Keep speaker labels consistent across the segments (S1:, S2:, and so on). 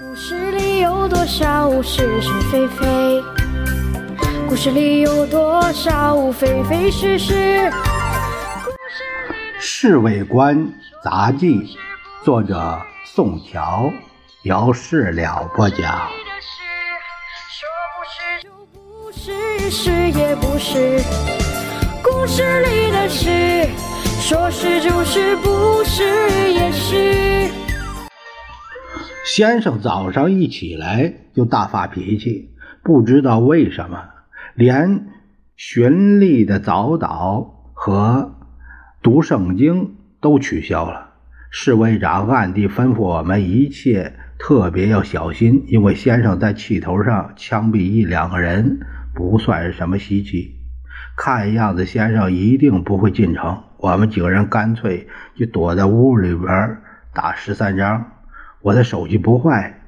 S1: 故事里有多少是是非非？故事里有多少非非是是？
S2: 《侍卫官杂记》，作者宋乔，由事了播讲。
S1: 说不是就不是，是也不是。故事里的事，说是就是，不是也是。
S2: 先生早上一起来就大发脾气，不知道为什么，连循例的早祷和读圣经都取消了。侍卫长暗地吩咐我们一切特别要小心，因为先生在气头上枪毙一两个人不算什么稀奇。看样子先生一定不会进城，我们几个人干脆就躲在屋里边打十三张。我的手气不坏，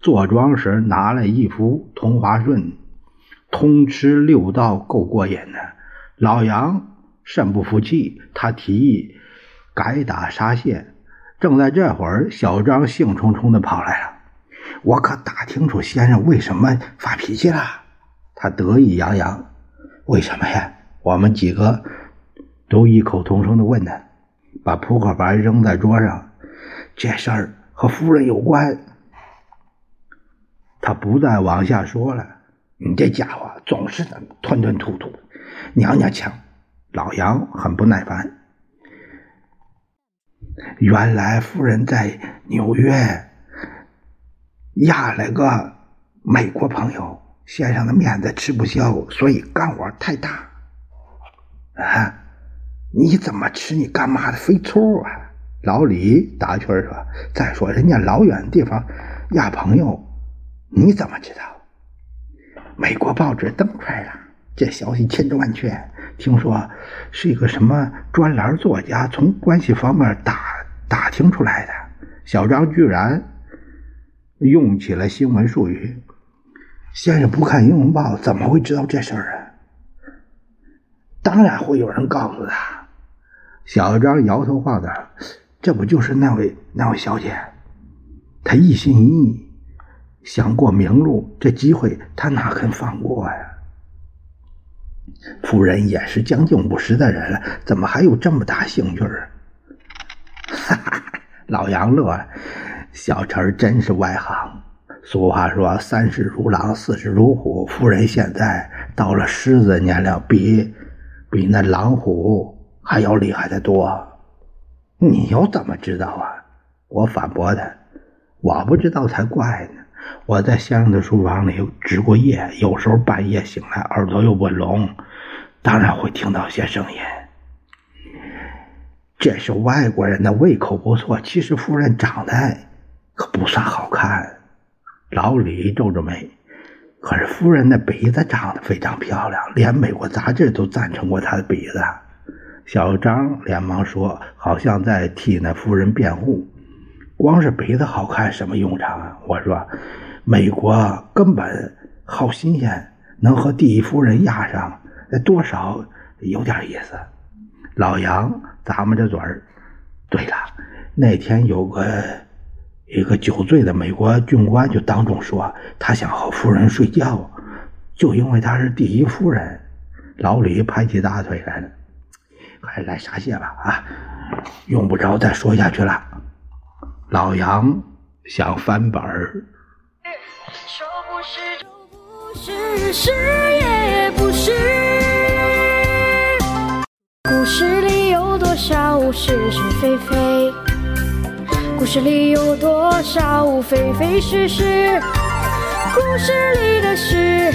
S2: 坐庄时拿了一副同花顺，通吃六道够过瘾的。老杨甚不服气，他提议改打沙县。正在这会儿，小张兴冲冲地跑来了。我可打听出先生为什么发脾气了。他得意洋洋。为什么呀？我们几个都异口同声地问他，把扑克牌扔在桌上。这事儿和夫人有关。他不再往下说了。你这家伙总是吞吞吐吐，娘娘腔。老杨很不耐烦。原来夫人在纽约压了个美国朋友，先生的面子吃不消，所以肝火太大。啊，你怎么吃你干妈的肥醋啊？老李打趣说：“再说人家老远地方压朋友，你怎么知道？美国报纸登出来了，这消息千真万确。听说是一个什么专栏作家从关系方面打打听出来的。小张居然用起了新闻术语。先生不看英文报，怎么会知道这事儿啊？当然会有人告诉他。小张摇头晃脑。这不就是那位那位小姐？她一心一意想过明路，这机会她哪肯放过呀？夫人也是将近五十的人了，怎么还有这么大兴趣儿？哈哈，老杨乐，小陈真是外行。俗话说“三十如狼，四十如虎”，夫人现在到了狮子年龄，比比那狼虎还要厉害的多。你又怎么知道啊？我反驳他，我不知道才怪呢。我在先生的书房里值过夜，有时候半夜醒来，耳朵又不聋，当然会听到些声音。这是外国人的胃口不错，其实夫人长得可不算好看。老李皱着眉，可是夫人的鼻子长得非常漂亮，连美国杂志都赞成过她的鼻子。小张连忙说：“好像在替那夫人辩护，光是鼻子好看什么用场啊？”我说：“美国根本好新鲜，能和第一夫人压上，那多少有点意思。”老杨咂摸着嘴儿。对了，那天有个一个酒醉的美国军官就当众说，他想和夫人睡觉，就因为她是第一夫人。老李拍起大腿来了。还是来沙蟹吧啊，用不着再说下去了。老杨想翻本儿。
S1: 说不是就不是，是也不是。故事里有多少是是非非？故事里有多少非非是是？故事里的事。